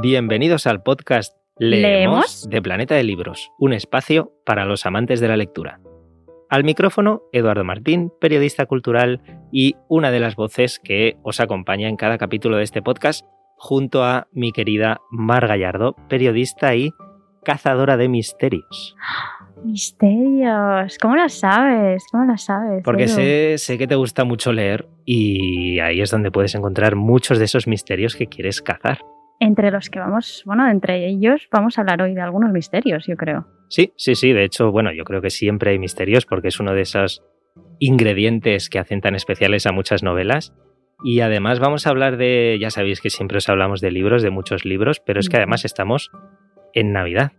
Bienvenidos al podcast ¿Leemos? Leemos de Planeta de Libros, un espacio para los amantes de la lectura. Al micrófono, Eduardo Martín, periodista cultural y una de las voces que os acompaña en cada capítulo de este podcast, junto a mi querida Mar Gallardo, periodista y cazadora de misterios. Misterios. ¿Cómo lo sabes? ¿Cómo lo sabes? Porque sé que te gusta mucho leer y ahí es donde puedes encontrar muchos de esos misterios que quieres cazar. Entre los que vamos, bueno, entre ellos vamos a hablar hoy de algunos misterios, yo creo. Sí, sí, sí. De hecho, bueno, yo creo que siempre hay misterios porque es uno de esos ingredientes que hacen tan especiales a muchas novelas. Y además vamos a hablar de, ya sabéis que siempre os hablamos de libros, de muchos libros, pero es que además estamos en Navidad,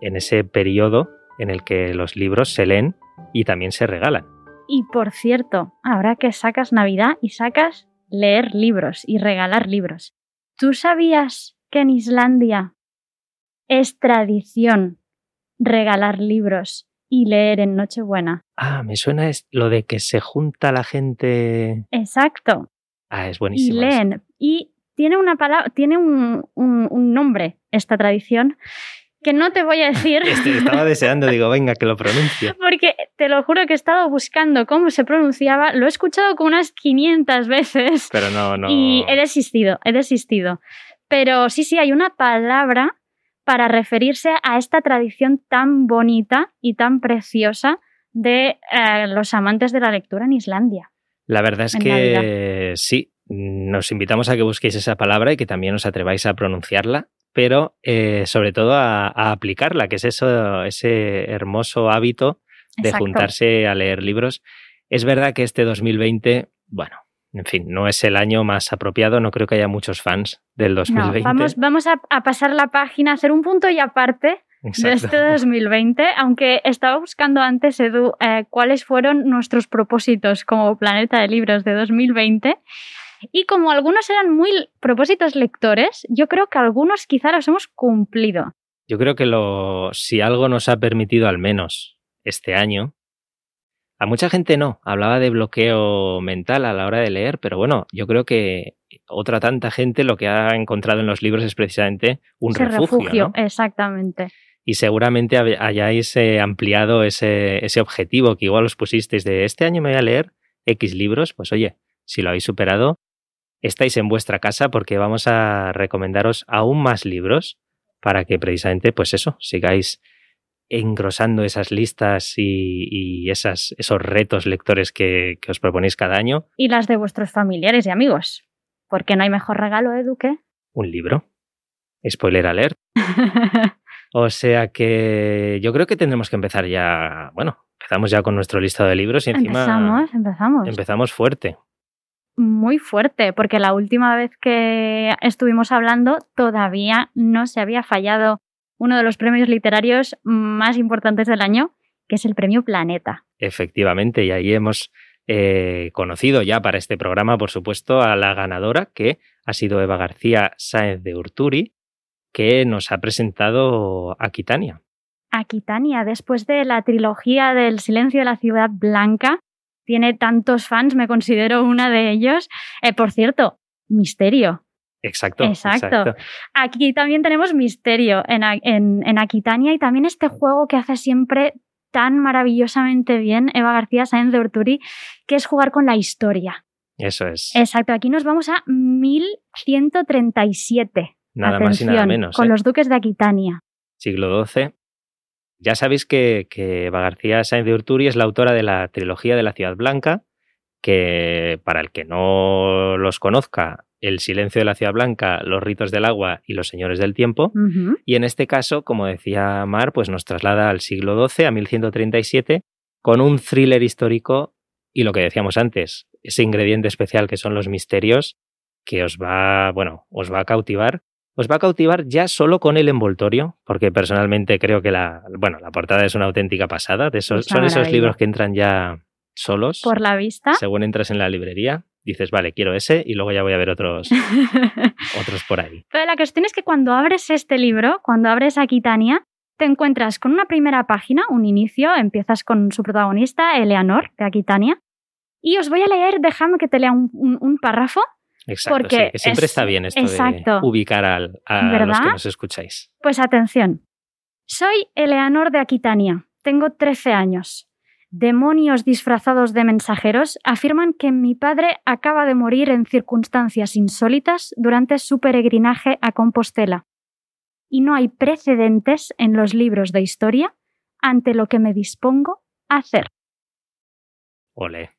en ese periodo en el que los libros se leen y también se regalan. Y por cierto, ahora que sacas Navidad y sacas leer libros y regalar libros, ¿tú sabías que en Islandia es tradición regalar libros y leer en Nochebuena? Ah, me suena es lo de que se junta la gente. Exacto. Ah, es y buenísimo. eso. leen. Y tiene una palabra, tiene un, un- un nombre esta tradición que no te voy a decir Este, estaba deseando, digo, venga, que lo pronuncie. porque te lo juro que he estado buscando cómo se pronunciaba, lo he escuchado como unas 500 veces Pero no, no. y he desistido, he desistido. Pero sí, sí, hay una palabra para referirse a esta tradición tan bonita y tan preciosa de eh, los amantes de la lectura en Islandia. La verdad es que sí, nos invitamos a que busquéis esa palabra y que también os atreváis a pronunciarla, pero eh, sobre todo a, a aplicarla, que es eso, ese hermoso hábito de Exacto. juntarse a leer libros. Es verdad que este 2020, bueno, en fin, no es el año más apropiado, no creo que haya muchos fans del No, 2020. vamos, vamos a, a pasar la página, hacer un punto y aparte de Exacto. este 2020, aunque estaba buscando antes, Edu, eh, cuáles fueron nuestros propósitos como Planeta de Libros de 2020. Y como algunos eran muy propósitos lectores, yo creo que algunos quizá los hemos cumplido. Yo creo que lo, si algo nos ha permitido al menos este año, a mucha gente no, hablaba de bloqueo mental a la hora de leer, pero bueno, yo creo que otra tanta gente lo que ha encontrado en los libros es precisamente un Ese refugio. ¿no? exactamente. Y seguramente hayáis eh, ampliado ese, ese objetivo que igual os pusisteis de este año me voy a leer X libros, pues oye, si lo habéis superado, estáis en vuestra casa porque vamos a recomendaros aún más libros para que precisamente, pues eso, sigáis engrosando esas listas y, y esas, esos retos lectores que, que os proponéis cada año. Y las de vuestros familiares y amigos. Porque no hay mejor regalo, Edu, que... Un libro. Spoiler alert. O sea que yo creo que tendremos que empezar ya, bueno, empezamos ya con nuestro listado de libros y encima empezamos, empezamos. empezamos fuerte. Muy fuerte, porque la última vez que estuvimos hablando todavía no se había fallado uno de los premios literarios más importantes del año, que es el premio Planeta. Efectivamente, y ahí hemos eh, conocido ya para este programa, por supuesto, a la ganadora, que ha sido Eva García Sáenz de Urturi, que nos ha presentado Aquitania. Aquitania, después de la trilogía del Silencio de la Ciudad Blanca, tiene tantos fans, me considero una de ellos. Eh, por cierto, misterio. Exacto, Exacto. exacto. Aquí también tenemos misterio en, A- en- en Aquitania y también este juego que hace siempre tan maravillosamente bien Eva García Sáenz de Urturi, que es jugar con la historia. Eso es. Exacto, aquí nos vamos a 1137. Nada más y nada menos. Con ¿eh? los duques de Aquitania. siglo XII. Ya sabéis que, que Eva García Sáenz de Urturi es la autora de la trilogía de la Ciudad Blanca, que para el que no los conozca, El silencio de la Ciudad Blanca, Los ritos del agua y Los señores del tiempo. Y en este caso, como decía Mar, pues nos traslada al siglo XII, a 1137, con un thriller histórico y lo que decíamos antes, ese ingrediente especial que son los misterios, que os va, bueno, os va a cautivar. Os va a cautivar ya solo con el envoltorio, porque personalmente creo que la, bueno, la portada es una auténtica pasada. De esos, son esos libros que entran ya solos. Por la vista. Según entras en la librería, dices, vale, quiero ese y luego ya voy a ver otros, otros por ahí. Pero la cuestión es que cuando abres este libro, cuando abres Aquitania, te encuentras con una primera página, un inicio, empiezas con su protagonista, Eleanor, de Aquitania, y os voy a leer, déjame que te lea un, un- un párrafo Exacto, Porque sí, que siempre es- está bien esto exacto. de ubicar al- a los que nos escucháis. Pues atención. Soy Eleanor de Aquitania. Tengo 13 años. Demonios disfrazados de mensajeros afirman que mi padre acaba de morir en circunstancias insólitas durante su peregrinaje a Compostela. Y no hay precedentes en los libros de historia ante lo que me dispongo a hacer. Ole,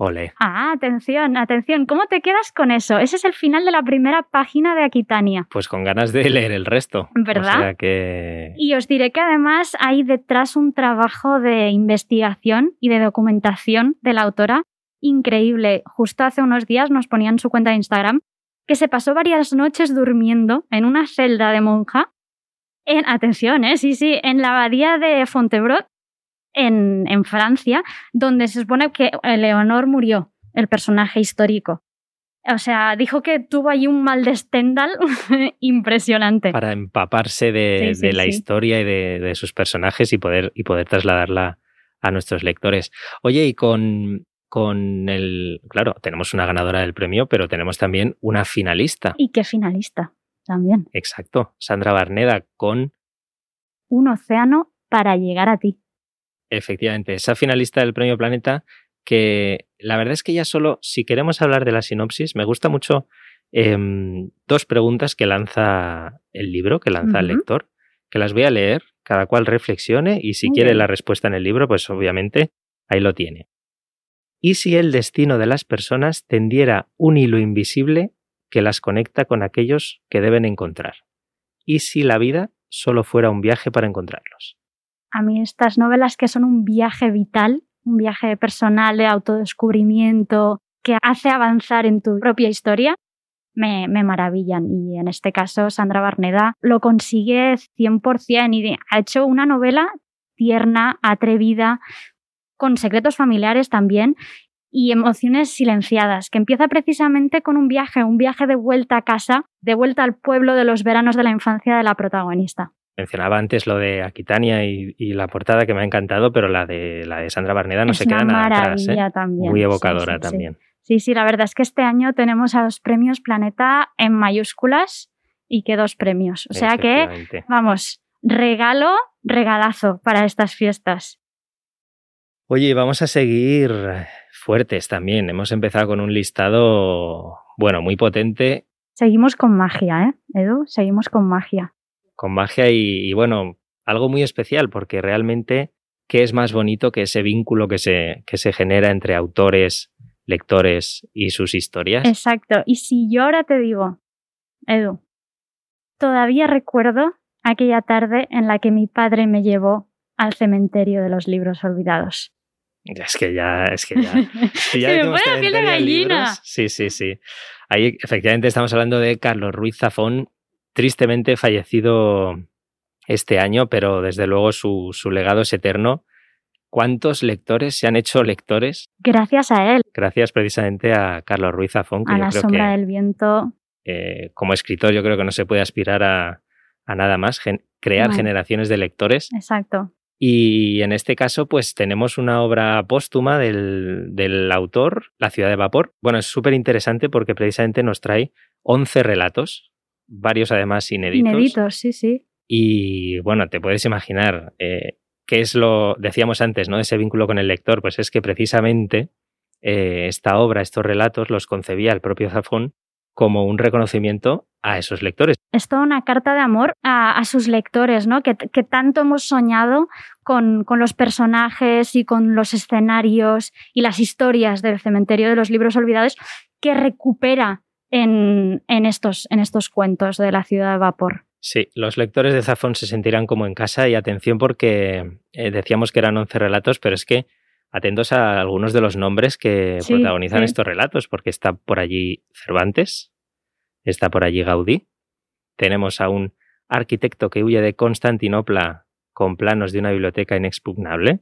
ole. Ah, atención, atención. ¿Cómo te quedas con eso? Ese es el final de la primera página de Aquitania. Pues con ganas de leer el resto. ¿Verdad? O sea que... Y os diré que además hay detrás un trabajo de investigación y de documentación de la autora increíble. Justo hace unos días nos ponía en su cuenta de Instagram que se pasó varias noches durmiendo en una celda de monja en, atención, ¿eh? sí, sí, en la abadía de Fontevraud, en, en Francia, donde se supone que Leonor murió, el personaje histórico. O sea, dijo que tuvo allí un mal de Stendhal impresionante. Para empaparse de, Sí, sí, de la sí. historia y de, de sus personajes y poder, y poder trasladarla a nuestros lectores. Oye, y con, con el... Claro, tenemos una ganadora del premio, pero tenemos también una finalista. Y qué finalista también. Exacto, Sandra Barneda, con Un océano para llegar a ti. Efectivamente esa finalista del Premio Planeta que la verdad es que ya solo, si queremos hablar de la sinopsis, me gusta mucho em, dos preguntas que lanza el libro, que lanza el lector, que las voy a leer, cada cual reflexione y si Muy quiere bien. la respuesta en el libro, pues obviamente ahí lo tiene. ¿Y si el destino de las personas tendiera un hilo invisible que las conecta con aquellos que deben encontrar? ¿Y si la vida solo fuera un viaje para encontrarlos? A mí estas novelas que son un viaje vital, un viaje personal de autodescubrimiento, que hace avanzar en tu propia historia, me, me maravillan. Y en este caso, Sandra Barneda lo consigue 100% y ha hecho una novela tierna, atrevida, con secretos familiares también y emociones silenciadas, que empieza precisamente con un viaje, un viaje de vuelta a casa, de vuelta al pueblo de los veranos de la infancia de la protagonista. Mencionaba antes lo de Aquitania y, y la portada que me ha encantado, pero la de la de Sandra Barneda no es se queda nada atrás. ¿eh? también. Muy evocadora sí, sí. también. Sí, sí, la verdad es que este año tenemos a los premios Planeta en mayúsculas y que dos premios. O sea que, vamos, regalo, regalazo para estas fiestas. Oye, vamos a seguir fuertes también. Hemos empezado con un listado, bueno, muy potente, Seguimos con magia, ¿eh, Edu? Seguimos con magia. Con magia y, y, bueno, algo muy especial, porque realmente, ¿qué es más bonito que ese vínculo que se, que se genera entre autores, lectores y sus historias? Exacto. Y si yo ahora te digo, Edu, todavía recuerdo aquella tarde en la que mi padre me llevó al cementerio de los libros olvidados. Es que ya, es que ya. Si ya Se me pone la piel de gallina. libros, Sí, sí, sí. Ahí efectivamente estamos hablando de Carlos Ruiz Zafón, tristemente fallecido este año, pero desde luego su, su legado es eterno. ¿Cuántos lectores se han hecho lectores Gracias a él, gracias precisamente a Carlos Ruiz Zafón? Que a yo la creo sombra que del viento. eh, como escritor yo creo que no se puede aspirar a, a nada más, gen- crear generaciones de lectores. Exacto. Y en este caso, pues tenemos una obra póstuma del, del autor, La ciudad de vapor. Bueno, es súper interesante porque precisamente nos trae 11 relatos, varios además inéditos. Inéditos, sí, sí. Y bueno, te puedes imaginar eh, qué es lo, decíamos antes, ¿no? Ese vínculo con el lector, pues es que precisamente eh, esta obra, estos relatos, los concebía el propio Zafón como un reconocimiento a esos lectores. Es toda una carta de amor a, a sus lectores, ¿no? Que, que tanto hemos soñado con, con los personajes y con los escenarios y las historias del cementerio de los libros olvidados que recupera en, en estos, en estos cuentos de la ciudad de vapor. Sí, los lectores de Zafón se sentirán como en casa y atención porque eh, decíamos que eran 11 relatos, pero es que atentos a algunos de los nombres que Sí, protagonizan sí. estos relatos, porque está por allí Cervantes, está por allí Gaudí, tenemos a un arquitecto que huye de Constantinopla con planos de una biblioteca inexpugnable.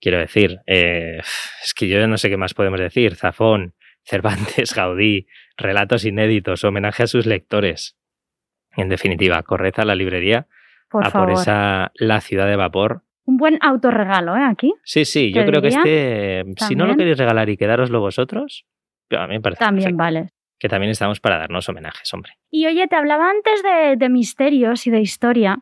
Quiero decir, eh, es que yo no sé qué más podemos decir. Zafón, Cervantes, Gaudí, relatos inéditos, homenaje a sus lectores. En definitiva, corred a la librería Por a favor. por esa La ciudad de vapor. Un buen autorregalo, ¿eh? Aquí. Sí, sí, yo creo que este, si no lo queréis regalar y quedároslo vosotros, A mí me parece También perfecto. vale. Que también estamos para darnos homenajes, hombre. Y oye, te hablaba antes de, de misterios y de historia.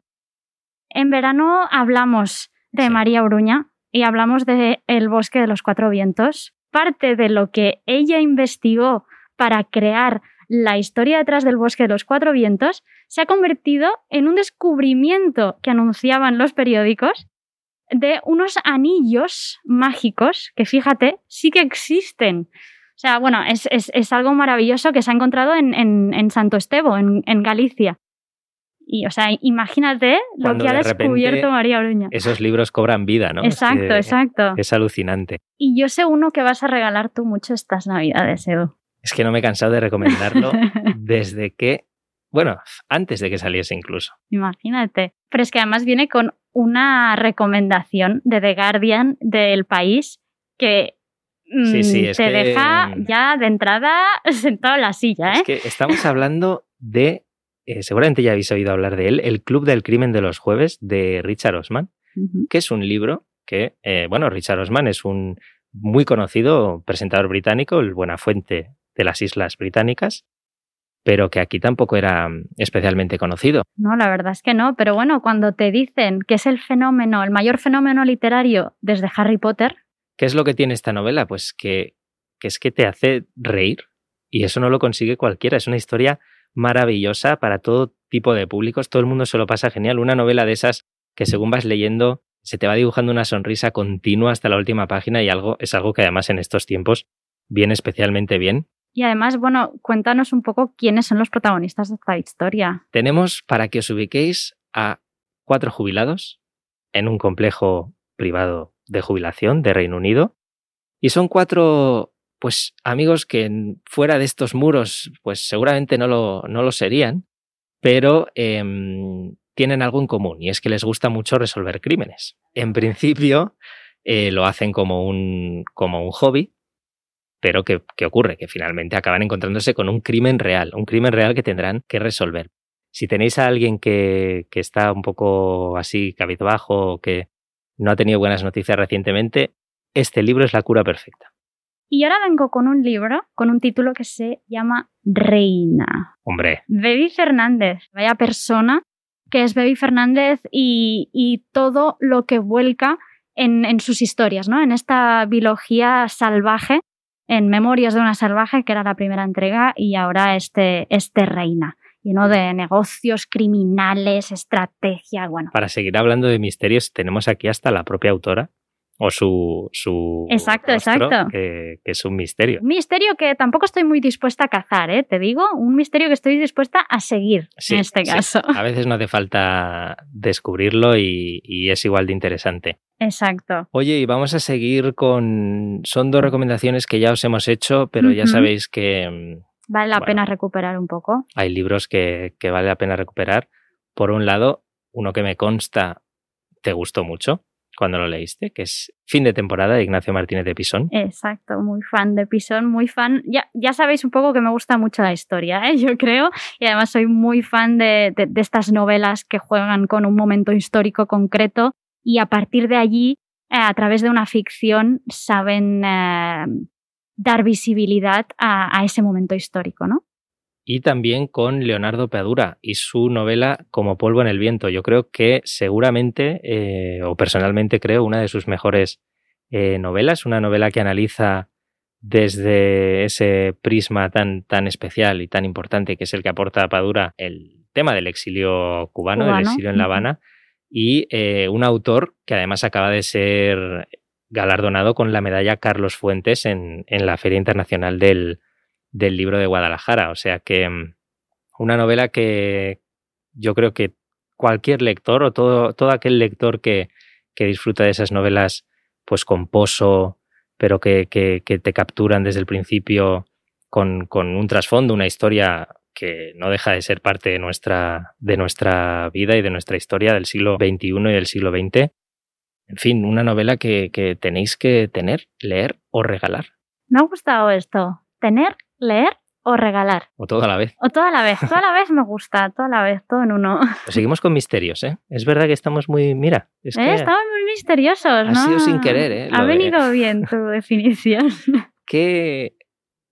En verano hablamos de Sí. María Uruña y hablamos de El bosque de los cuatro vientos. Parte de lo que ella investigó para crear la historia detrás del bosque de los cuatro vientos se ha convertido en un descubrimiento que anunciaban los periódicos de unos anillos mágicos que, fíjate, sí que existen. O sea, bueno, es, algo maravilloso que se ha encontrado en, Santo Estevo, en, en Galicia. Y, o sea, imagínate lo que ha de descubierto María Uruña. Esos libros cobran vida, ¿no? Es exacto, que exacto. Es alucinante. Y yo sé uno que vas a regalar tú mucho estas navidades, Edu. Es que no me he cansado de recomendarlo desde que, bueno, antes de que saliese incluso. Imagínate. Pero es que además viene con una recomendación de The Guardian del país que mm, Sí, sí, es te que- deja ya de entrada sentado en la silla, ¿eh? Es que estamos hablando de, eh, seguramente ya habéis oído hablar de él, El Club del Crimen de los Jueves de Richard Osman, que es un libro que, eh, bueno, Richard Osman es un muy conocido presentador británico, el Buenafuente de las Islas Británicas, pero que aquí tampoco era mm, especialmente conocido. No, la verdad es que no. Pero bueno, cuando te dicen que es el fenómeno, el mayor fenómeno literario desde Harry Potter, ¿Qué es lo que tiene esta novela? Pues que, que es que te hace reír y eso no lo consigue cualquiera. Es una historia maravillosa para todo tipo de públicos. Todo el mundo se lo pasa genial. Una novela de esas que según vas leyendo se te va dibujando una sonrisa continua hasta la última página y algo es algo que además en estos tiempos viene especialmente bien. y además, bueno, cuéntanos un poco quiénes son los protagonistas de esta historia. Tenemos para que os ubiquéis a cuatro jubilados en un complejo privado de jubilación de Reino Unido. Y son cuatro, pues, amigos que fuera de estos muros, pues seguramente no lo, no lo serían, pero em, tienen algo en común y es que les gusta mucho resolver crímenes. En principio eh, lo hacen como un, como un hobby, pero ¿qué, ¿qué ocurre? Que finalmente acaban encontrándose con un crimen real, un crimen real que tendrán que resolver. Si tenéis a alguien que, que está un poco así cabizbajo que no ha tenido buenas noticias recientemente, este libro es la cura perfecta. Y ahora vengo con un libro con un título que se llama Reina. Hombre, Baby Fernández, vaya persona que es Baby Fernández y, y todo lo que vuelca en, en sus historias, ¿no? En esta biología salvaje, en Memorias de una salvaje, que era la primera entrega, y ahora este, este Reina, lleno de negocios criminales, estrategia, bueno. para seguir hablando de misterios, tenemos aquí hasta la propia autora o su, su Exacto, rostro, exacto. Que, que es un misterio. Un misterio que tampoco estoy muy dispuesta a cazar, ¿eh? Te digo, un misterio que estoy dispuesta a seguir Sí, en este sí. caso. A veces no hace falta descubrirlo y, y es igual de interesante. Exacto. Oye, y vamos a seguir con... Son dos recomendaciones que ya os hemos hecho, pero ya sabéis que mm, Vale la Bueno. pena recuperar un poco. hay libros que, que vale la pena recuperar. Por un lado, uno que me consta te gustó mucho cuando lo leíste, que es Fin de temporada de Ignacio Martínez de Pisón. Exacto, muy fan de Pisón, muy fan. Ya, ya sabéis un poco que me gusta mucho la historia, ¿eh? yo creo, y además soy muy fan de, de- estas novelas que juegan con un momento histórico concreto y a partir de allí, eh, a través de una ficción, saben eh, dar visibilidad a ese momento histórico, ¿no? Y también con Leonardo Padura y su novela Como polvo en el viento. Yo creo que seguramente, eh, o personalmente creo, una de sus mejores eh, novelas, una novela que analiza desde ese prisma tan, tan especial y tan importante que es el que aporta Padura el tema del exilio cubano, del exilio en La. Habana, y eh, un autor que además acaba de ser galardonado con la medalla Carlos Fuentes en, en la Feria Internacional del, del Libro de Guadalajara. O sea que mm, una novela que yo creo que cualquier lector o todo, todo aquel lector que, que disfruta de esas novelas pues con pozo, pero que, que- que te capturan desde el principio con, con un trasfondo, una historia que no deja de ser parte de nuestra, de nuestra vida y de nuestra historia del siglo XXI y del siglo XX. En fin, una novela que, que tenéis que tener, leer o regalar, Me ha gustado esto, tener, leer o regalar. o todo a la vez. O toda la vez, toda la vez me gusta, toda la vez, todo en uno. Pues seguimos con misterios, ¿eh? Es verdad que estamos muy. Mira, es Eh, que. Estaban muy misteriosos, ha ¿no? sido sin querer, ¿eh? Ha de- venido bien tu definición. ¿Qué,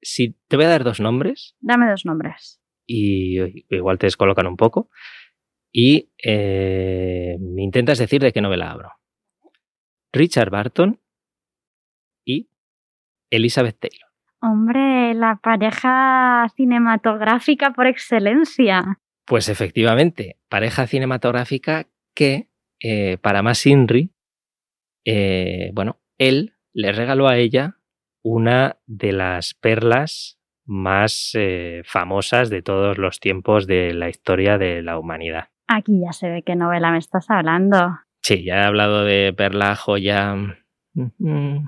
si te voy a dar dos nombres. Dame dos nombres. Y igual te descolocan un poco. Y eh, me intentas decir de qué novela hablo. Richard Barton y Elizabeth Taylor. Hombre, la pareja cinematográfica por excelencia. Pues efectivamente, pareja cinematográfica que eh, para más Inri, eh, bueno, él le regaló a ella una de las perlas más eh, famosas de todos los tiempos de la historia de la humanidad. Aquí ya se ve qué novela me estás hablando. Sí, ya he hablado de perla, joya.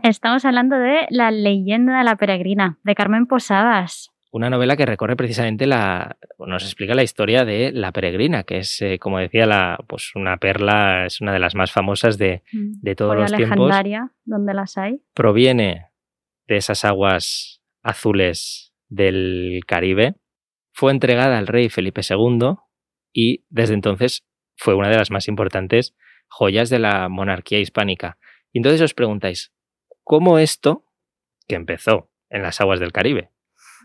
Estamos hablando de La leyenda de la peregrina, de Carmen Posadas una novela que recorre precisamente la, nos explica la historia de la peregrina, que es, eh, como decía, la, pues una perla, es una de las más famosas de, mm. de todos los tiempos. legendaria, donde las hay. Proviene de esas aguas azules del Caribe. Fue entregada al rey Felipe II y desde entonces fue una de las más importantes joyas de la monarquía hispánica. Y entonces os preguntáis, ¿cómo esto, que empezó en las aguas del Caribe,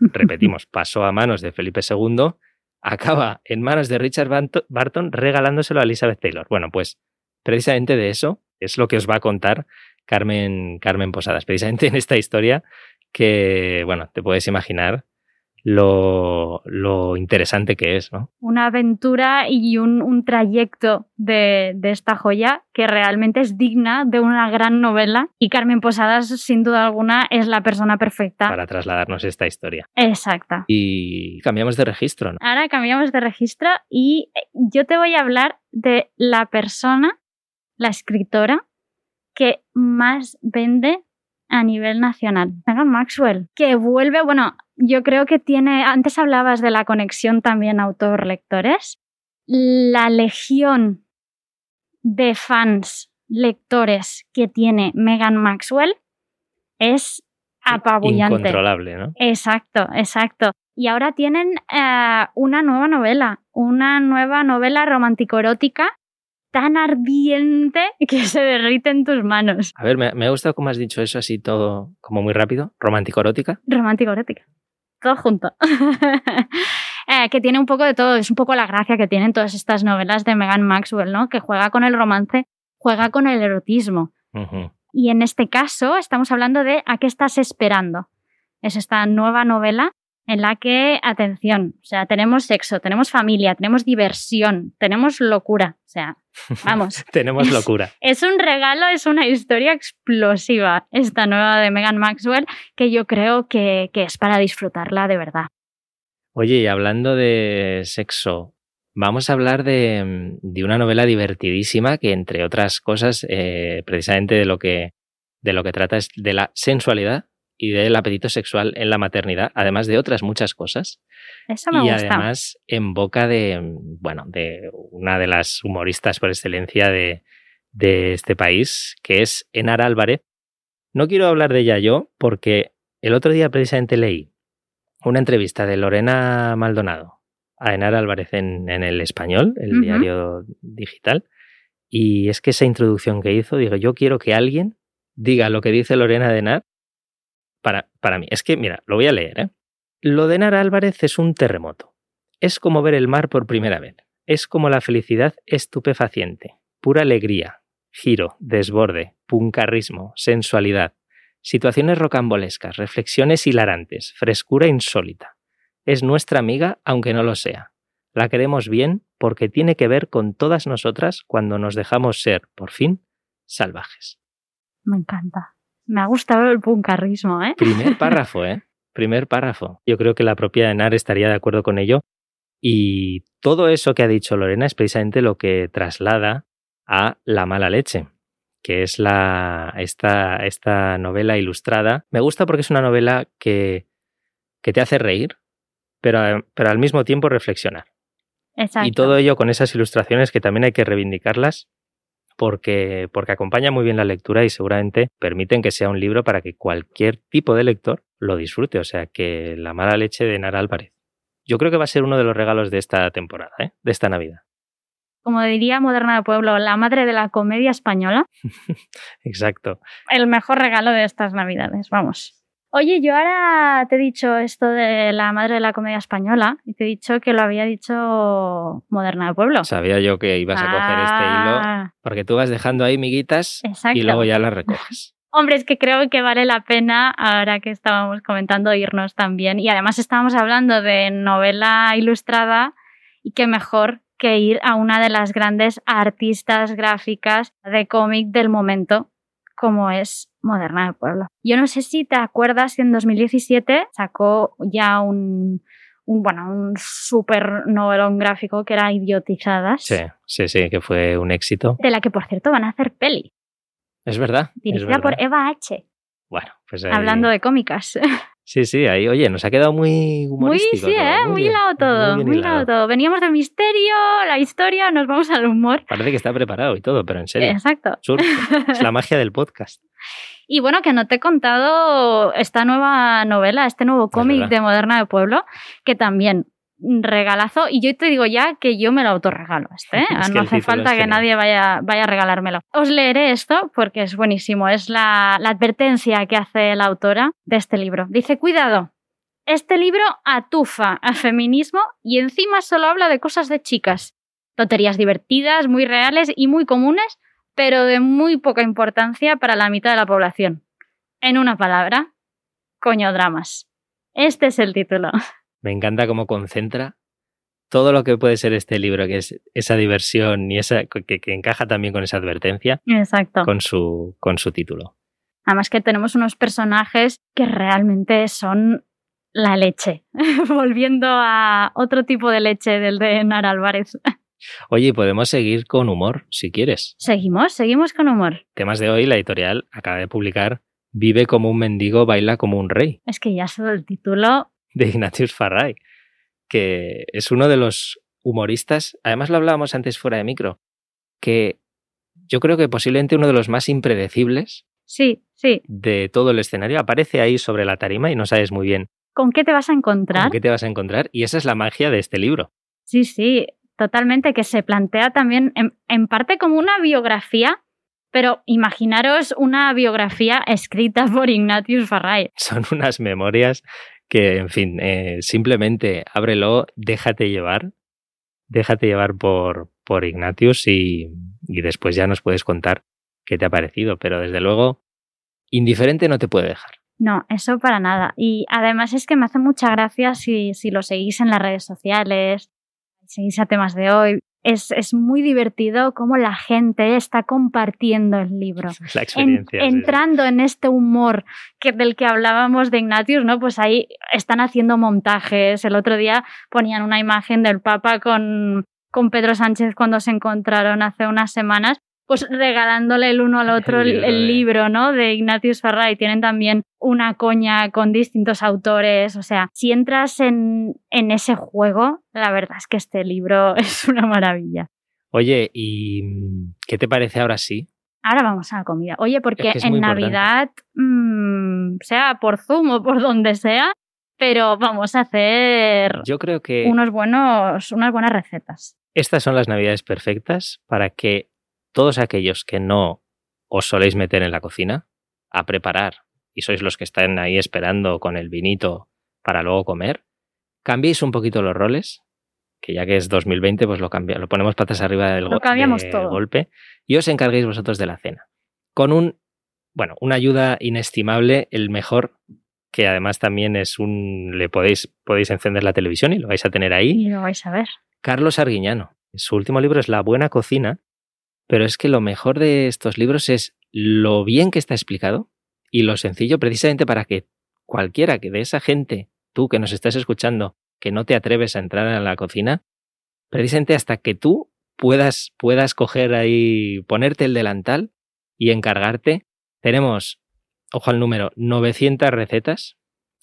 repetimos, pasó a manos de Felipe II, acaba en manos de Richard Barton regalándoselo a Elizabeth Taylor. Bueno, pues precisamente de eso es lo que os va a contar Carmen, Carmen Posadas, precisamente en esta historia que, bueno, te puedes imaginar lo, interesante que es, ¿no? Una aventura y un, trayecto de, esta joya que realmente es digna de una gran novela y Carmen Posadas, sin duda alguna, es la persona perfecta. Para trasladarnos esta historia. Exacta. Y cambiamos de registro, ¿no? Ahora cambiamos de registro y yo te voy a hablar de la persona, la escritora, que más vende a nivel nacional. Megan Maxwell, que vuelve, bueno, yo creo que tiene, antes hablabas de la conexión también autor-lectores, la legión de fans, lectores que tiene Megan Maxwell es apabullante. Incontrolable, ¿no? Exacto, exacto. Y ahora tienen eh, una nueva novela, una nueva novela romántico-erótica tan ardiente que se derrite en tus manos. A ver, me, me ha gustado cómo has dicho eso así todo como muy rápido. Romántico-erótica. Romántico-erótica. Todo junto. Eh, que tiene un poco de todo. Es un poco la gracia que tienen todas estas novelas de Megan Maxwell, ¿no? Que juega con el romance, juega con el erotismo. Y en este caso estamos hablando de ¿A qué estás esperando? Es esta nueva novela en la que, atención, o sea, tenemos sexo, tenemos familia, tenemos diversión, tenemos locura, o sea, vamos. tenemos locura. Es, un regalo, es una historia explosiva esta nueva de Megan Maxwell que yo creo que, es para disfrutarla de verdad. Oye, y hablando de sexo, vamos a hablar de, una novela divertidísima que, entre otras cosas, eh, precisamente de lo que de lo que trata es de la sensualidad y del apetito sexual en la maternidad, además de otras muchas cosas. Eso me y además en boca de, bueno, de una de las humoristas por excelencia de, de este país, que es Enara Álvarez. No quiero hablar de ella yo, porque el otro día precisamente leí una entrevista de Lorena Maldonado a Enara Álvarez en, en el español, el diario digital, y es que esa introducción que hizo, digo, yo quiero que alguien diga lo que dice Lorena de Enar para, mí. Es que, mira, lo voy a leer. ¿eh? Lo de Nara Álvarez es un terremoto. Es como ver el mar por primera vez. Es como la felicidad estupefaciente. Pura alegría, giro, desborde, puncarrismo, sensualidad. Situaciones rocambolescas, reflexiones hilarantes, frescura insólita. Es nuestra amiga aunque no lo sea. La queremos bien porque tiene que ver con todas nosotras cuando nos dejamos ser, por fin, salvajes. Me encanta. Me ha gustado el puncarrismo, ¿eh? Primer párrafo, ¿eh? Primer párrafo. Yo creo que la propia Enar estaría de acuerdo con ello. Y todo eso que ha dicho Lorena es precisamente lo que traslada a La mala leche, que es la, esta, esta novela ilustrada. Me gusta porque es una novela que, que te hace reír, pero, pero al mismo tiempo reflexionar. Exacto. Y todo ello con esas ilustraciones que también hay que reivindicarlas porque, porque acompaña muy bien la lectura y seguramente permiten que sea un libro para que cualquier tipo de lector lo disfrute. O sea, que la mala leche de Nara Álvarez. Yo creo que va a ser uno de los regalos de esta temporada, ¿eh? de esta Navidad. Como diría Moderna de Pueblo, la madre de la comedia española. Exacto. El mejor regalo de estas Navidades, vamos. Oye, yo ahora te he dicho esto de la madre de la comedia española y te he dicho que lo había dicho Moderna de Pueblo. Sabía yo que ibas a coger este hilo Ah, porque tú vas dejando ahí miguitas Exacto. y luego ya las recoges. Hombre, es que creo que vale la pena, ahora que estábamos comentando, irnos también. Y además estábamos hablando de novela ilustrada y qué mejor que ir a una de las grandes artistas gráficas de cómic del momento, como es Moderna de Pueblo. Yo no sé si te acuerdas que en 2017 sacó ya un, un bueno, un super novelón gráfico que era Idiotizadas, Sí, sí, sí, que fue un éxito. de la que por cierto van a hacer peli, Es verdad. es dirigida por verdad. Eva H. Bueno, pues ahí- Hablando de cómicas. Sí, sí, ahí, oye, nos ha quedado muy Muy, humorístico. sí, todo, ¿eh? Muy hilado todo, muy hilado todo. Veníamos del misterio, la historia, nos vamos al humor. Parece que está preparado y todo, pero en serio. Exacto. surge. Es la magia del podcast. Y bueno, que no te he contado esta nueva novela, este nuevo cómic de Moderna de Pueblo, que también regalazo. Y yo te digo ya que yo me lo autorregalo este, ¿eh? Es que no hace falta es que nadie vaya, vaya a regalármelo. Os leeré esto porque es buenísimo. Es la, la advertencia que hace la autora de este libro. Dice, cuidado. Este libro atufa a feminismo y encima solo habla de cosas de chicas. Tonterías divertidas, muy reales y muy comunes, pero de muy poca importancia para la mitad de la población. En una palabra, coño dramas. Este es el título. Me encanta cómo concentra todo lo que puede ser este libro, que es esa diversión y esa que, que encaja también con esa advertencia, Exacto. con su, con su título. Además que tenemos unos personajes que realmente son la leche. Volviendo a otro tipo de leche del de Nara Álvarez. Oye, podemos seguir con humor, si quieres. Seguimos, seguimos con humor. Temas de hoy, la editorial acaba de publicar Vive como un mendigo, baila como un rey, Es que ya solo el título. De Ignatius Farray, que es uno de los humoristas, además lo hablábamos antes fuera de micro, que yo creo que posiblemente uno de los más impredecibles Sí, sí. de todo el escenario. Aparece ahí sobre la tarima y no sabes muy bien ¿Con qué te vas a encontrar? con qué te vas a encontrar. Y esa es la magia de este libro. Sí, sí, totalmente, que se plantea también en, en parte como una biografía, pero imaginaros una biografía escrita por Ignatius Farray. Son unas memorias que, en fin, eh, simplemente ábrelo, déjate llevar, déjate llevar por, por Ignatius y, y después ya nos puedes contar qué te ha parecido. Pero desde luego, indiferente no te puede dejar. No, eso para nada. Y además es que me hace mucha gracia si, si lo seguís en las redes sociales, seguís a temas de hoy. Es, es muy divertido cómo la gente está compartiendo el libro. La En- experiencia. sí, entrando en este humor que, del que hablábamos de Ignatius, ¿no? Pues ahí están haciendo montajes. El otro día ponían una imagen del Papa con, con Pedro Sánchez cuando se encontraron hace unas semanas, pues regalándole el uno al otro el, libro el de- libro, ¿no? De Ignatius Farray. Tienen también una coña con distintos autores. O sea, si entras en, en ese juego, la verdad es que este libro es una maravilla. Oye, ¿y qué te parece ahora sí? Ahora vamos a la comida. Oye, porque Es que es en. Navidad, mm, sea por Zoom o por donde sea, pero vamos a hacer Yo creo que unos buenos, unas buenas recetas. estas son las navidades perfectas para que todos aquellos que no os soléis meter en la cocina a preparar y sois los que están ahí esperando con el vinito para luego comer, cambiéis un poquito los roles, que ya que es 2020, pues lo, cambia, lo ponemos patas arriba del, Lo go- cambiamos del todo. golpe y os encarguéis vosotros de la cena. Con un, bueno, una ayuda inestimable, el mejor, que además también es un, le podéis, podéis encender la televisión y lo vais a tener ahí, Y lo vais a ver. Carlos Arguiñano. Su último libro es La buena cocina, pero es que lo mejor de estos libros es lo bien que está explicado y lo sencillo precisamente para que cualquiera que de esa gente, tú que nos estás escuchando, que no te atreves a entrar a la cocina, precisamente hasta que tú puedas, puedas coger ahí, ponerte el delantal y encargarte. Tenemos, ojo al número, 900 recetas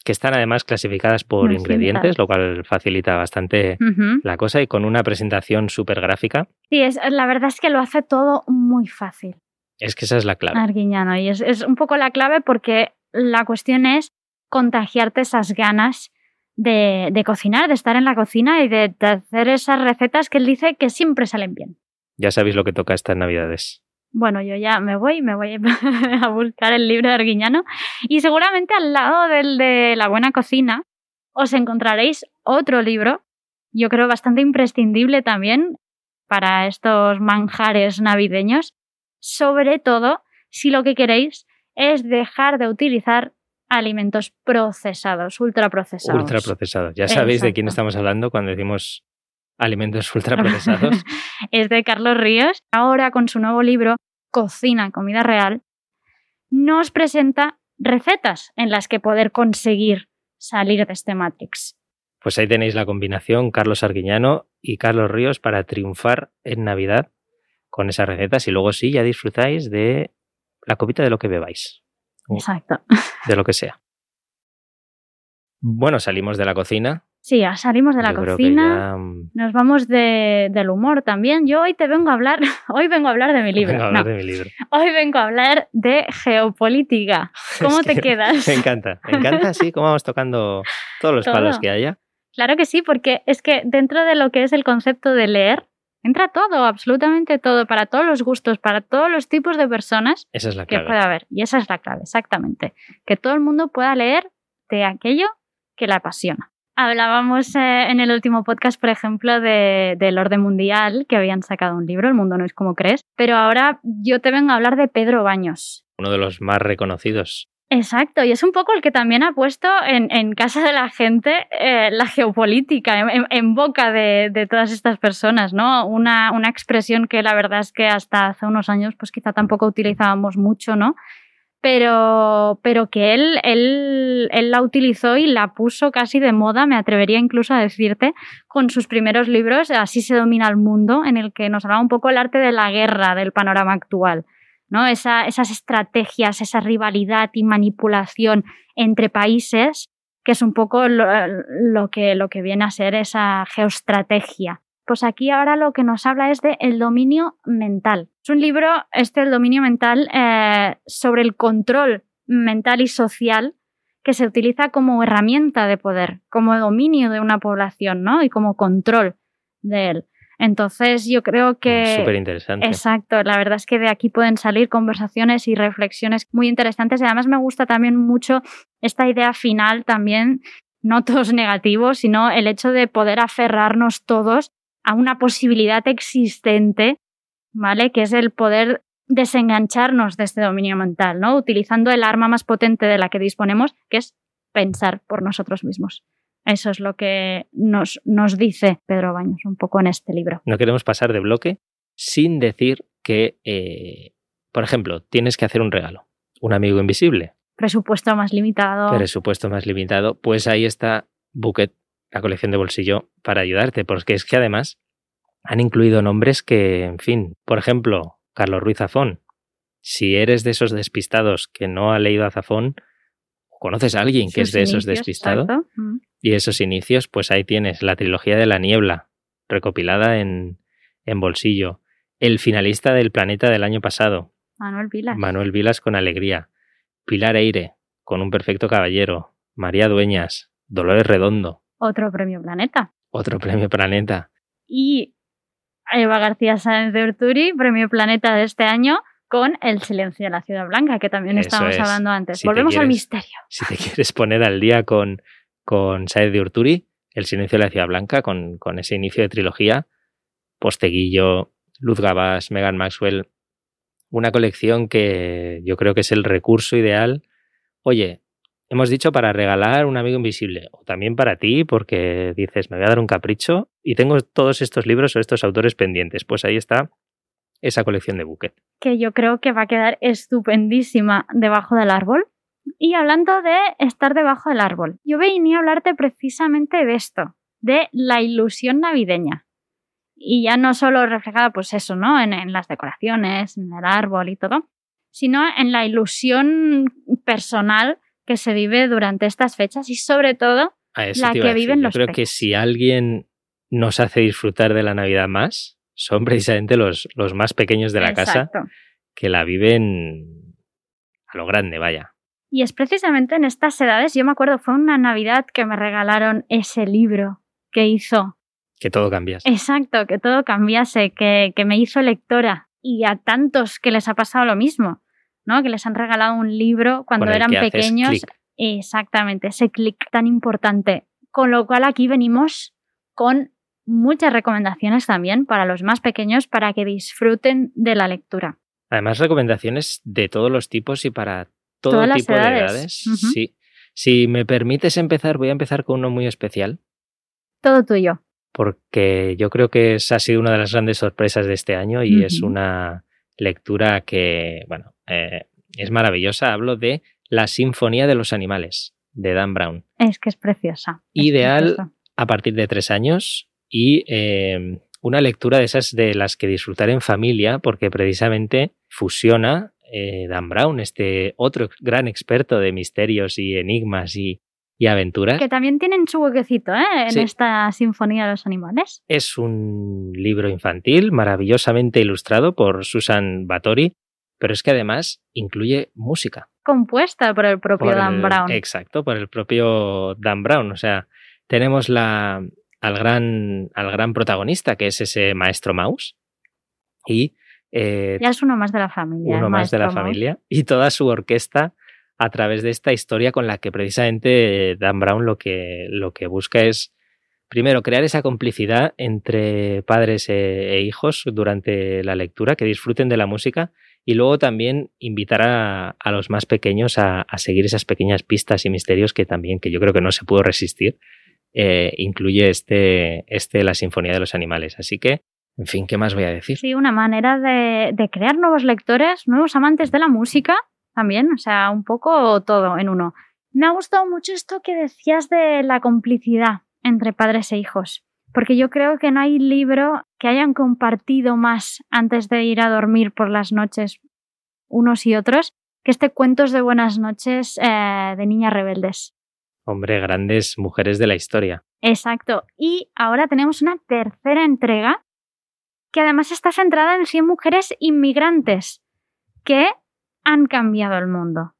que están además clasificadas por 900. ingredientes, lo cual facilita bastante la cosa y con una presentación súper gráfica. Sí, es, la verdad es que lo hace todo muy fácil, Es que esa es la clave. Arguiñano. Y es, es un poco la clave porque la cuestión es contagiarte esas ganas de, de cocinar, de estar en la cocina y de, de hacer esas recetas que él dice que siempre salen bien. Ya sabéis lo que toca estas navidades. Bueno, yo ya me voy, me voy a buscar el libro de Arguiñano y seguramente al lado del de La buena cocina os encontraréis otro libro, yo creo bastante imprescindible también para estos manjares navideños, sobre todo si lo que queréis es dejar de utilizar alimentos procesados, ultraprocesados. Ultraprocesados. Ya sabéis de quién estamos hablando cuando decimos alimentos ultraprocesados. es de Carlos Ríos. Ahora con su nuevo libro, Cocina, Comida Real, nos presenta recetas en las que poder conseguir salir de este Matrix. Pues ahí tenéis la combinación Carlos Arguiñano y Carlos Ríos para triunfar en Navidad con esas recetas y luego sí ya disfrutáis de la copita de lo que bebáis. Exacto. De lo que sea. Bueno, salimos de la cocina. Sí, ya salimos de la cocina. Mm, nos vamos del humor también. Yo hoy te vengo a hablar, hoy vengo a hablar de mi libro. Vengo a hablar de mi libro. Hoy vengo a hablar de geopolítica. ¿Cómo te quedas? Me encanta, me encanta, sí, cómo vamos tocando todos los palos que haya. Claro que sí, porque es que dentro de lo que es el concepto de leer, entra todo, absolutamente todo, para todos los gustos, para todos los tipos de personas esa es la clave. que pueda haber. Y esa es la clave, exactamente. Que todo el mundo pueda leer de aquello que la apasiona. Hablábamos eh, en el último podcast, por ejemplo, de, del orden mundial, que habían sacado un libro, El mundo no es como crees, pero ahora yo te vengo a hablar de Pedro Baños. Uno de los más reconocidos. Exacto, y es un poco el que también ha puesto en, casa de la gente eh, la geopolítica, en, boca de, todas estas personas, ¿no? Una, una expresión que la verdad es que hasta hace unos años pues quizá tampoco utilizábamos mucho, ¿no? Pero, pero que él, él, él, la utilizó y la puso casi de moda, me atrevería incluso a decirte, con sus primeros libros, Así se domina el mundo, en el que nos hablaba un poco el arte de la guerra del panorama actual. ¿no? Esa, esas estrategias, esa rivalidad y manipulación entre países, que es un poco lo, que, lo que viene a ser esa geoestrategia. Pues aquí ahora lo que nos habla es de el dominio mental. Es un libro, este, el dominio mental, eh, sobre el control mental y social que se utiliza como herramienta de poder, como dominio de una población, ¿no? Y como control de él. Entonces yo creo que... Súper interesante. Exacto, la verdad es que de aquí pueden salir conversaciones y reflexiones muy interesantes y además me gusta también mucho esta idea final también, no todos negativos, sino el hecho de poder aferrarnos todos a una posibilidad existente, ¿vale? Que es el poder desengancharnos de este dominio mental, ¿no? Utilizando el arma más potente de la que disponemos, que es pensar por nosotros mismos. Eso es lo que nos, nos dice Pedro Baños un poco en este libro. No queremos pasar de bloque sin decir que, eh, por ejemplo, tienes que hacer un regalo. Un amigo invisible. Presupuesto más limitado. Presupuesto más limitado. Pues ahí está Bucket la colección de bolsillo para ayudarte, porque es que además han incluido nombres que, en fin, por ejemplo, Carlos Ruiz Zafón. Si eres de esos despistados que no ha leído a Zafón, conoces a alguien que es de esos despistados mm. y esos inicios, pues ahí tienes la trilogía de la niebla, recopilada en, en bolsillo. El finalista del planeta del año pasado. Manuel Vilas. Manuel Vilas con alegría. Pilar Eire, con un perfecto caballero. María Dueñas, Dolores Redondo. Otro premio Planeta. Otro premio Planeta. Y Eva García Sáenz de Urturi, premio Planeta de este año, con El silencio de la Ciudad Blanca, que también estábamos hablando antes. Volvemos al misterio. Si te quieres poner al día con, con Sáenz de Urturi, El silencio de la Ciudad Blanca, con, con ese inicio de trilogía, Posteguillo, Luz Gabas, Megan Maxwell, una colección que yo creo que es el recurso ideal. Oye, hemos dicho para regalar un amigo invisible, o también para ti, porque dices, me voy a dar un capricho y tengo todos estos libros o estos autores pendientes. Pues ahí está esa colección de Bucket. Que yo creo que va a quedar estupendísima debajo del árbol. Y hablando de estar debajo del árbol, yo venía a hablarte precisamente de esto, de la ilusión navideña. Y ya no solo reflejada, pues eso, ¿no? En, en las decoraciones, en el árbol y todo, sino en la ilusión personal que se vive durante estas fechas y sobre todo la que viven los Yo creo que si alguien nos hace disfrutar de la Navidad más, son precisamente los, los más pequeños de la casa que la viven a lo grande, vaya. Y es precisamente en estas edades, yo me acuerdo, fue una Navidad que me regalaron ese libro que hizo. Que todo cambiase. Exacto, que todo cambiase, que, que me hizo lectora y a tantos que les ha pasado lo mismo, ¿no? Que les han regalado un libro cuando eran pequeños. Exactamente, ese clic tan importante. Con lo cual aquí venimos con muchas recomendaciones también para los más pequeños para que disfruten de la lectura. Además, recomendaciones de todos los tipos y para todo tipo de edades. Sí. Si me permites empezar, voy a empezar con uno muy especial. Todo tuyo. Porque yo creo que esa ha sido una de las grandes sorpresas de este año y es una lectura que, bueno, eh, es maravillosa. Hablo de La Sinfonía de los Animales, de Dan Brown. Es que es preciosa. Ideal a partir de tres años y eh, una lectura de esas de las que disfrutar en familia, porque precisamente fusiona eh, Dan Brown, este otro gran experto de misterios y enigmas y, aventuras. Que también tienen su huequecito ¿eh? en esta Sinfonía de los Animales. Es un libro infantil maravillosamente ilustrado por Susan Batori, pero es que además incluye música. Compuesta por el propio Dan Brown. Exacto, por el propio Dan Brown. O sea, tenemos la, al, gran, al gran protagonista, que es ese maestro Mouse. Y eh, ya es uno más de la familia. Uno más de la familia. Y toda su orquesta a través de esta historia con la que precisamente Dan Brown lo que, lo que busca es, primero, crear esa complicidad entre padres e, e hijos durante la lectura, que disfruten de la música y luego también invitar a, los más pequeños a, seguir esas pequeñas pistas y misterios que también, que yo creo que no se pudo resistir, eh, incluye este, este La Sinfonía de los Animales. Así que en fin, ¿qué más voy a decir? Sí, una manera de, crear nuevos lectores, nuevos amantes de la música también, o sea, un poco todo en uno. Me ha gustado mucho esto que decías de la complicidad entre padres e hijos, porque yo creo que no hay libro que hayan compartido más antes de ir a dormir por las noches unos y otros que este Cuentos de Buenas noches eh, de Niñas Rebeldes. Hombre, grandes mujeres de la historia. Exacto. Y ahora tenemos una tercera entrega que además está centrada en 100 mujeres inmigrantes que han cambiado el mundo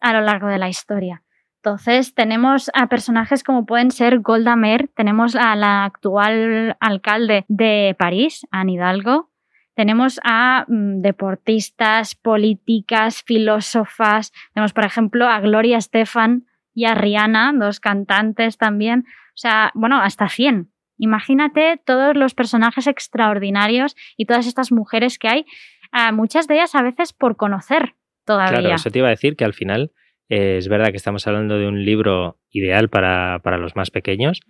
a lo largo de la historia. Entonces tenemos a personajes como pueden ser Golda Meir, tenemos a la actual alcalde de París, Anne Hidalgo, tenemos a mm, deportistas, políticas, filósofas, tenemos por ejemplo a Gloria Estefan y a Rihanna, dos cantantes también, o sea, bueno, hasta 100 Imagínate todos los personajes extraordinarios y todas estas mujeres que hay, ah, muchas de ellas a veces por conocer todavía. Claro, eso te iba a decir que al final eh, es verdad que estamos hablando de un libro ideal para, los más pequeños,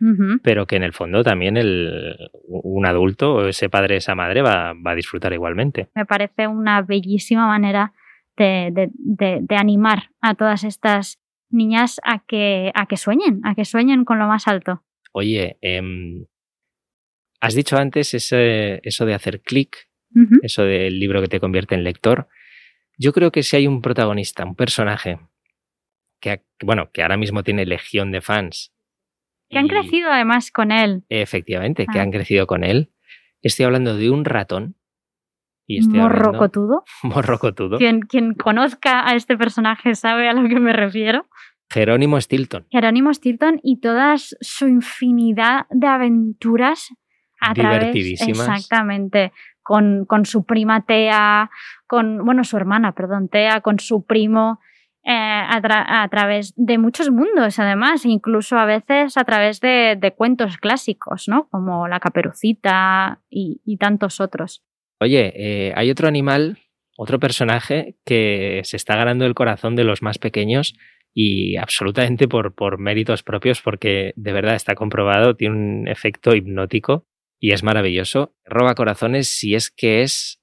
pero que en el fondo también el, un adulto o ese padre, esa madre va, a disfrutar igualmente. Me parece una bellísima manera de, animar a todas estas niñas a que, a que sueñen, a que sueñen con lo más alto. Oye, eh, Has dicho antes ese, eso de hacer clic, eso del libro que te convierte en lector. Yo creo que si hay un protagonista, un personaje, que, bueno, que ahora mismo tiene legión de fans. Que han crecido además con él. Efectivamente, que ah. han crecido con él. Estoy hablando de un ratón. Y estoy morrocotudo. morrocotudo. Quien, quien conozca a este personaje sabe a lo que me refiero. Jerónimo Stilton. Jerónimo Stilton y toda su infinidad de aventuras a divertidísimas. exactamente, con, con, su prima Tea, con, bueno, su hermana, perdón, Tea, con su primo, eh, a, través de muchos mundos, además, incluso a veces a través de, cuentos clásicos, ¿no? Como la caperucita y, tantos otros. Oye, eh, hay otro animal, otro personaje que se está ganando el corazón de los más pequeños y absolutamente por, por méritos propios, porque de verdad está comprobado, tiene un efecto hipnótico y es maravilloso. Roba corazones si es que es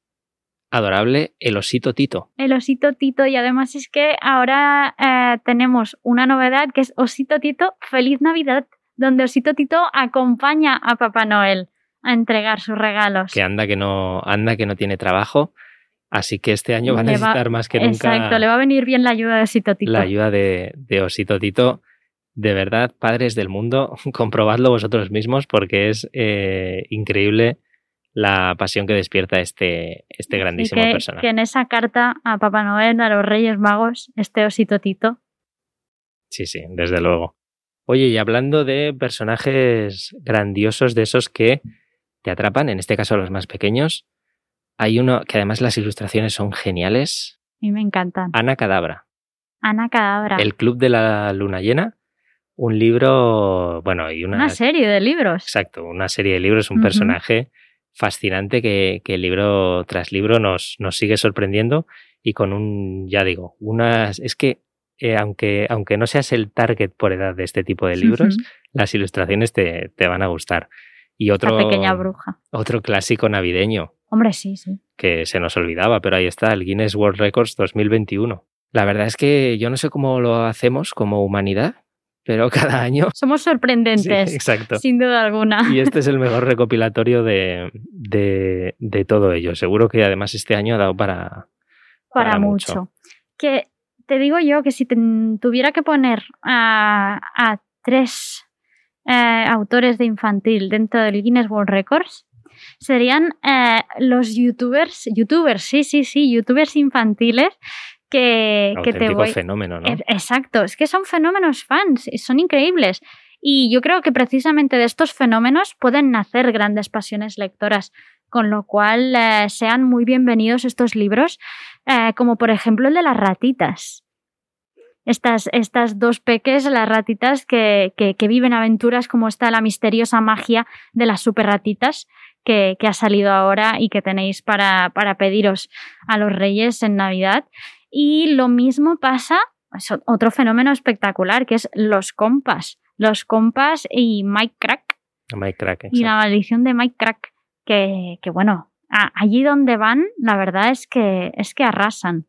adorable el osito Tito. El osito Tito y además es que ahora eh, tenemos una novedad que es Osito Tito Feliz Navidad, donde Osito Tito acompaña a Papá Noel a entregar sus regalos. Que anda que no, anda que no tiene trabajo. Así que este año va a necesitar más que nunca. Exacto, le va a venir bien la ayuda de Osito Tito. La ayuda de, de Osito Tito de verdad, padres del mundo, comprobadlo vosotros mismos porque es eh, increíble la pasión que despierta este, este grandísimo personaje. Que en esa carta a Papá Noel, a los Reyes Magos, este osito Tito. Sí, sí, desde luego. Oye, y hablando de personajes grandiosos, de esos que te atrapan, en este caso los más pequeños, hay uno que además las ilustraciones son geniales. A mí me encantan. Ana Cadabra. Ana Cadabra. El Club de la Luna Llena. Un libro, bueno, y una, Una serie de libros. Exacto, una serie de libros, un personaje fascinante que, que libro tras libro nos, nos sigue sorprendiendo y con un, ya digo, unas, es que eh, aunque, aunque no seas el target por edad de este tipo de libros, las ilustraciones te, te van a gustar. Y La otro, pequeña bruja. otro clásico navideño Hombre, sí, sí. que se nos olvidaba, pero ahí está, el Guinness World Records 2021. La verdad es que yo no sé cómo lo hacemos como humanidad, pero cada año... Somos Sí, sorprendentes, exacto. sin duda alguna. Y este es el mejor recopilatorio de, de, de todo ello. Seguro que además este año ha dado para... para, para mucho. mucho. Que te digo yo que si ten- tuviera que poner a, a tres eh, autores de infantil dentro del Guinness World Records, serían eh, los youtubers, youtubers, sí, sí, sí, youtubers infantiles que, que te voy... fenómeno, ¿no? Exacto, es que son fenómenos fans, son increíbles. Y yo creo que precisamente de estos fenómenos pueden nacer grandes pasiones lectoras, con lo cual eh, sean muy bienvenidos estos libros, eh, como por ejemplo el de las ratitas. Estas, estas dos peques, las ratitas que, que- que viven aventuras como está la misteriosa magia de las super ratitas que, que ha salido ahora y que tenéis para, para pediros a los reyes en Navidad. Y lo mismo pasa, es otro fenómeno espectacular, que es los compas. Los compas y Mike Crack Mike Crack, y la maldición de Mike Crack. Que, que bueno, allí donde van, la verdad es que, es que arrasan.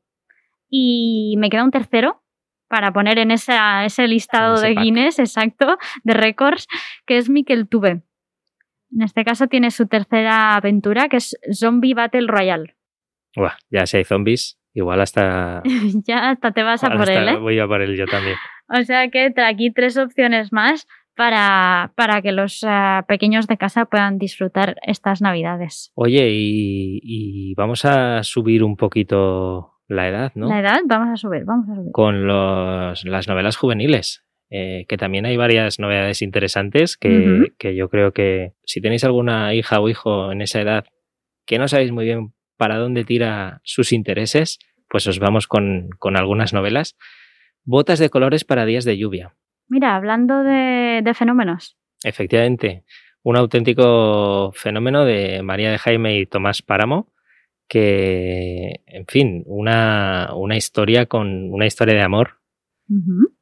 Y me queda un tercero para poner en esa- ese listado ese de pack. Guinness, exacto, de récords, que es Mikel Tube. En este caso tiene su tercera aventura, que es Zombie Battle Royale. Buah, ya si hay zombies, igual hasta... ya hasta te vas a por él, ¿eh? Voy a por él yo también. O sea que aquí tres opciones más para, para que los eh, pequeños de casa puedan disfrutar estas navidades. Oye, y, y vamos a subir un poquito la edad, ¿no? La edad, vamos a subir, vamos a subir. Con los, las novelas juveniles, eh, que también hay varias novedades interesantes que, que yo creo que si tenéis alguna hija o hijo en esa edad que no sabéis muy bien para dónde tira sus intereses, pues os vamos con, con algunas novelas. Botas de colores para días de lluvia. Mira, hablando de, de fenómenos. Efectivamente, un auténtico fenómeno de María de Jaime y Tomás Páramo, que, en fin, una, una historia con una historia de amor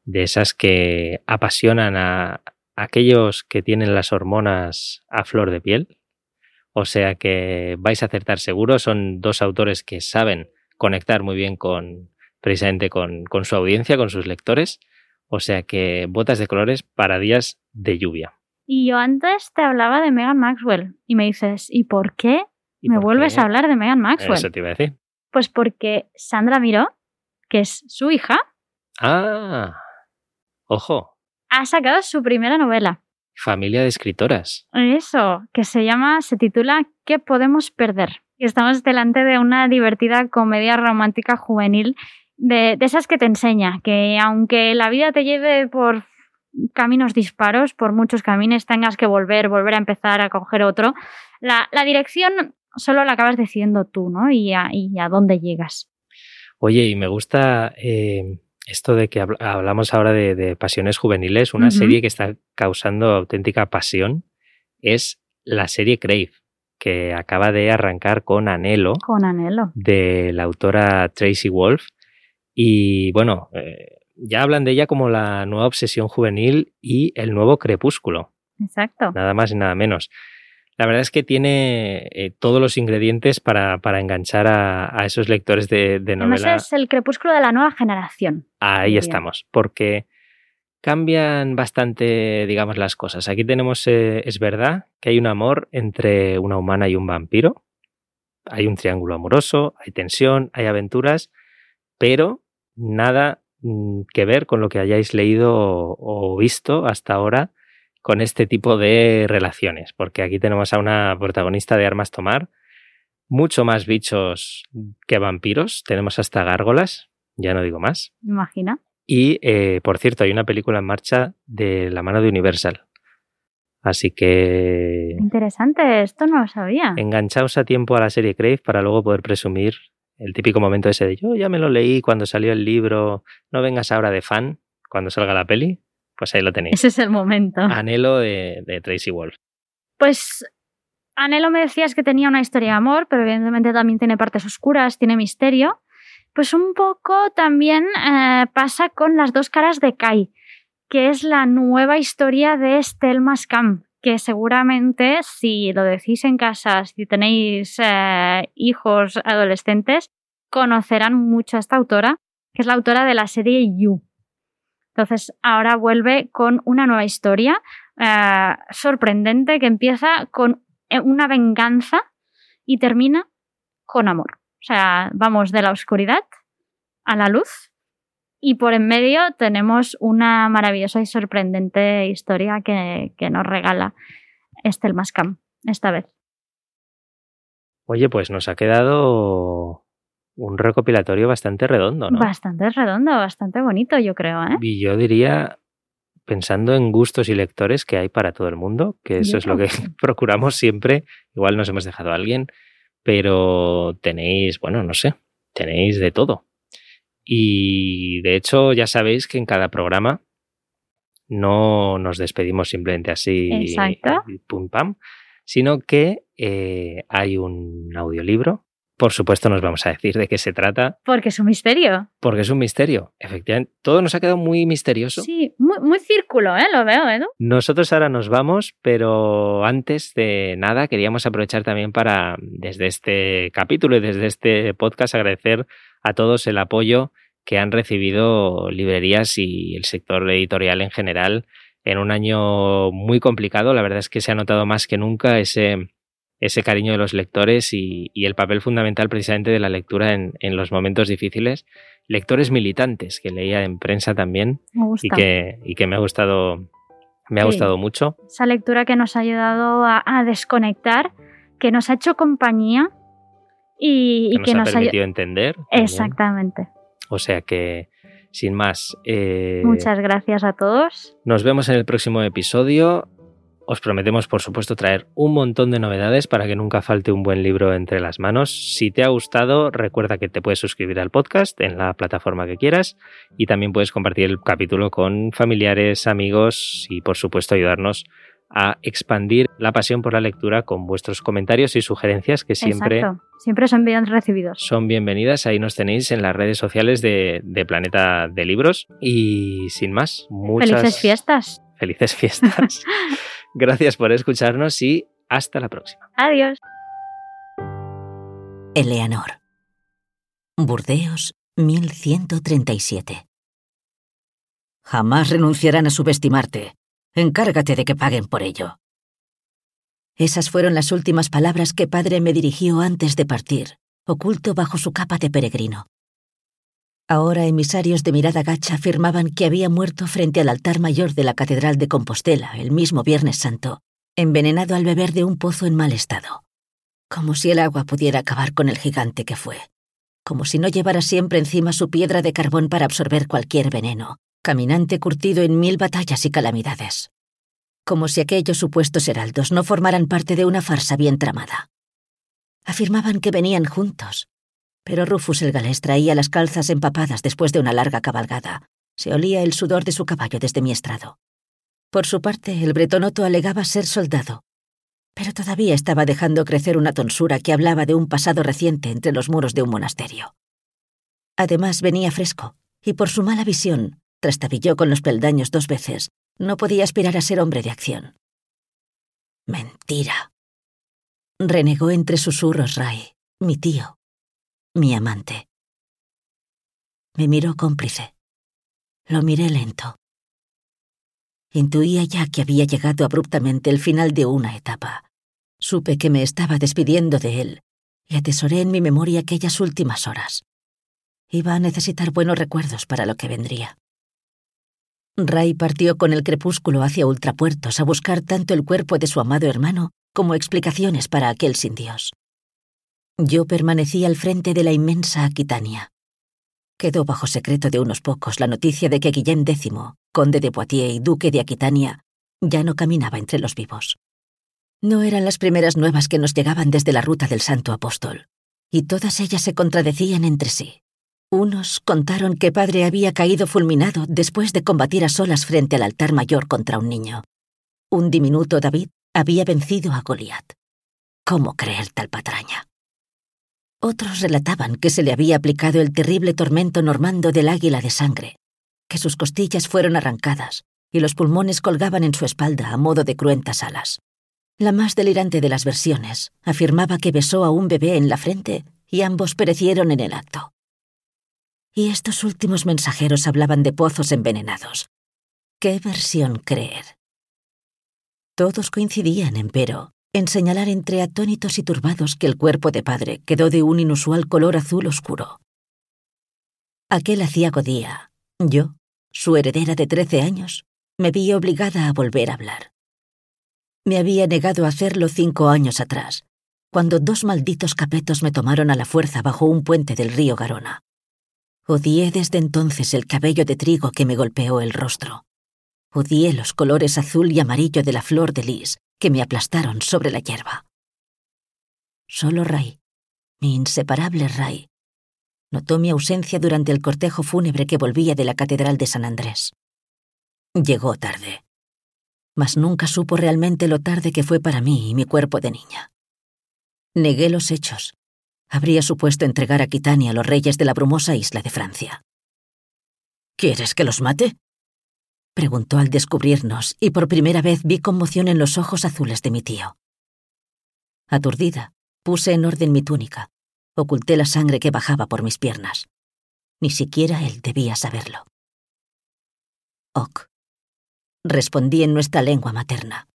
de esas que apasionan a aquellos que tienen las hormonas a flor de piel. O sea que vais a acertar seguro. Son dos autores que saben conectar muy bien con precisamente con, con su audiencia, con sus lectores. O sea que botas de colores para días de lluvia. Y yo antes te hablaba de Megan Maxwell y me dices, ¿y por qué ¿Y me por vuelves qué? a hablar de Megan Maxwell? Eso te iba a decir. Pues porque Sandra Miró, que es su hija, Ah, ojo, ha sacado su primera novela. Familia de escritoras. Eso, que se llama, se titula ¿Qué podemos perder? Y estamos delante de una divertida comedia romántica juvenil de, de esas que te enseña que aunque la vida te lleve por caminos disparos, por muchos caminos tengas que volver, volver a empezar a coger otro, la, la dirección solo la acabas decidiendo tú, ¿no? Y a, y a dónde llegas. Oye, y me gusta eh, esto de que habl- hablamos ahora de, de pasiones juveniles. Una serie que está causando auténtica pasión es la serie Crave, que acaba de arrancar con Anhelo Con anhelo. de la autora Tracy Wolf. Y bueno, eh, ya hablan de ella como la nueva obsesión juvenil y el nuevo crepúsculo. Exacto. nada más y nada menos. La verdad es que tiene eh, todos los ingredientes para, para enganchar a, a esos lectores de, de Además novela. es el crepúsculo de la nueva generación. Ahí estamos, porque cambian bastante, digamos, las cosas. Aquí tenemos, eh, es verdad, que hay un amor entre una humana y un vampiro. Hay un triángulo amoroso, hay tensión, hay aventuras, pero nada mm, que ver con lo que hayáis leído o, o visto hasta ahora con este tipo de relaciones, porque aquí tenemos a una protagonista de Armas Tomar, mucho más bichos que vampiros, tenemos hasta gárgolas, ya no digo más. Imagina. Y, eh, por cierto, hay una película en marcha de la mano de Universal. Así que... Interesante, esto no lo sabía. Enganchaos a tiempo a la serie Crave para luego poder presumir el típico momento ese de yo ya me lo leí cuando salió el libro, no vengas ahora de fan cuando salga la peli, pues ahí lo tenéis. Ese es el momento. Anhelo de, de Tracy Wolf. Pues Anhelo me decías que tenía una historia de amor, pero evidentemente también tiene partes oscuras, tiene misterio. Pues un poco también eh, pasa con las dos caras de Kai, que es la nueva historia de Stelma Scam, que seguramente si lo decís en casa, si tenéis eh, hijos adolescentes, conocerán mucho a esta autora, que es la autora de la serie You. Entonces ahora vuelve con una nueva historia eh, sorprendente que empieza con una venganza y termina con amor. O sea, vamos de la oscuridad a la luz y por en medio tenemos una maravillosa y sorprendente historia que, nos regala Estel Mascam esta vez. Oye, pues nos ha quedado un recopilatorio bastante redondo, ¿no? Bastante redondo, bastante bonito, yo creo, ¿eh? Y yo diría, pensando en gustos y lectores que hay para todo el mundo, que eso es lo que procuramos siempre. Igual nos hemos dejado a alguien, pero tenéis, bueno, no sé, tenéis de todo. Y de hecho ya sabéis que en cada programa no nos despedimos simplemente así, Exacto. pum pam, sino que eh, hay un audiolibro por supuesto nos vamos a decir de qué se trata. Porque es un misterio. Porque es un misterio, efectivamente. Todo nos ha quedado muy misterioso. Sí, muy, círculo, ¿eh? Lo veo, Edu. Nosotros ahora nos vamos, pero antes de nada queríamos aprovechar también para, desde este capítulo y desde este podcast, agradecer a todos el apoyo que han recibido librerías y el sector editorial en general en un año muy complicado. La verdad es que se ha notado más que nunca ese ese cariño de los lectores y, el papel fundamental precisamente de la lectura en, los momentos difíciles. Lectores militantes que leía en prensa también y que, y que me ha gustado, me ha gustado mucho. Esa lectura que nos ha ayudado a, desconectar, que nos ha hecho compañía y que, nos, ha permitido entender. Exactamente. O sea que, sin más. Eh, Muchas gracias a todos. Nos vemos en el próximo episodio. Os prometemos, por supuesto, traer un montón de novedades para que nunca falte un buen libro entre las manos. Si te ha gustado, recuerda que te puedes suscribir al podcast en la plataforma que quieras y también puedes compartir el capítulo con familiares, amigos y, por supuesto, ayudarnos a expandir la pasión por la lectura con vuestros comentarios y sugerencias que siempre, siempre son bien recibidos. Son bienvenidas, ahí nos tenéis en las redes sociales de, de Planeta de Libros y sin más, muchas felices fiestas. Felices fiestas. Gracias por escucharnos y hasta la próxima. Adiós. Eleanor. Burdeos, 1137. Jamás renunciarán a subestimarte. Encárgate de que paguen por ello. Esas fueron las últimas palabras que padre me dirigió antes de partir, oculto bajo su capa de peregrino. Ahora emisarios de mirada gacha afirmaban que había muerto frente al altar mayor de la Catedral de Compostela el mismo Viernes Santo, envenenado al beber de un pozo en mal estado. Como si el agua pudiera acabar con el gigante que fue. Como si no llevara siempre encima su piedra de carbón para absorber cualquier veneno, caminante curtido en mil batallas y calamidades. Como si aquellos supuestos heraldos no formaran parte de una farsa bien tramada. Afirmaban que venían juntos, pero Rufus el galés traía las calzas empapadas después de una larga cabalgada. Se olía el sudor de su caballo desde mi estrado. Por su parte, el bretonoto alegaba ser soldado, pero todavía estaba dejando crecer una tonsura que hablaba de un pasado reciente entre los muros de un monasterio. Además, venía fresco, y por su mala visión, trastabilló con los peldaños dos veces, no podía aspirar a ser hombre de acción. Mentira. Renegó entre susurros Ray, mi tío, mi amante. Me miró cómplice. Lo miré lento. Intuía ya que había llegado abruptamente el final de una etapa. Supe que me estaba despidiendo de él y atesoré en mi memoria aquellas últimas horas. Iba a necesitar buenos recuerdos para lo que vendría. Ray partió con el crepúsculo hacia Ultrapuertos a buscar tanto el cuerpo de su amado hermano como explicaciones para aquel sin Dios. Yo permanecí al frente de la inmensa Aquitania. Quedó bajo secreto de unos pocos la noticia de que Guillem X, conde de Poitiers y duque de Aquitania, ya no caminaba entre los vivos. No eran las primeras nuevas que nos llegaban desde la ruta del Santo Apóstol, y todas ellas se contradecían entre sí. Unos contaron que padre había caído fulminado después de combatir a solas frente al altar mayor contra un niño. Un diminuto David había vencido a Goliat. ¿Cómo creer tal patraña? Otros relataban que se le había aplicado el terrible tormento normando del águila de sangre, que sus costillas fueron arrancadas y los pulmones colgaban en su espalda a modo de cruentas alas. La más delirante de las versiones afirmaba que besó a un bebé en la frente y ambos perecieron en el acto. Y estos últimos mensajeros hablaban de pozos envenenados. ¿Qué versión creer? Todos coincidían, empero, en señalar entre atónitos y turbados que el cuerpo de padre quedó de un inusual color azul oscuro. Aquel aciago día, yo, su heredera de trece años, me vi obligada a volver a hablar. Me había negado a hacerlo cinco años atrás, cuando dos malditos capetos me tomaron a la fuerza bajo un puente del río Garona. Odié desde entonces el cabello de trigo que me golpeó el rostro. Odié los colores azul y amarillo de la flor de lis que me aplastaron sobre la hierba. Solo Ray, mi inseparable Ray, notó mi ausencia durante el cortejo fúnebre que volvía de la Catedral de San Andrés. Llegó tarde, mas nunca supo realmente lo tarde que fue para mí y mi cuerpo de niña. Negué los hechos. Habría supuesto entregar a Quitania a los reyes de la brumosa isla de Francia. ¿Quieres que los mate? Preguntó al descubrirnos y por primera vez vi conmoción en los ojos azules de mi tío. Aturdida, puse en orden mi túnica. Oculté la sangre que bajaba por mis piernas. Ni siquiera él debía saberlo. Ok. Respondí en nuestra lengua materna.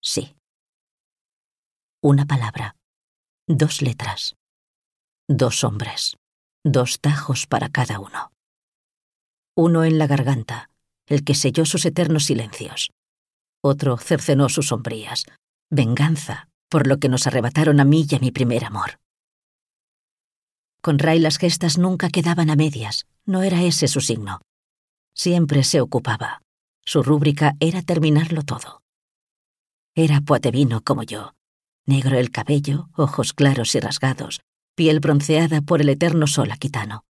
Sí. Una palabra. Dos letras. Dos hombres. Dos tajos para cada uno. Uno en la garganta, el que selló sus eternos silencios. Otro cercenó sus sombrías. Venganza por lo que nos arrebataron a mí y a mi primer amor. Con Ray las gestas nunca quedaban a medias, no era ese su signo. Siempre se ocupaba. Su rúbrica era terminarlo todo. Era poatevino como yo, negro el cabello, ojos claros y rasgados, piel bronceada por el eterno sol aquitano.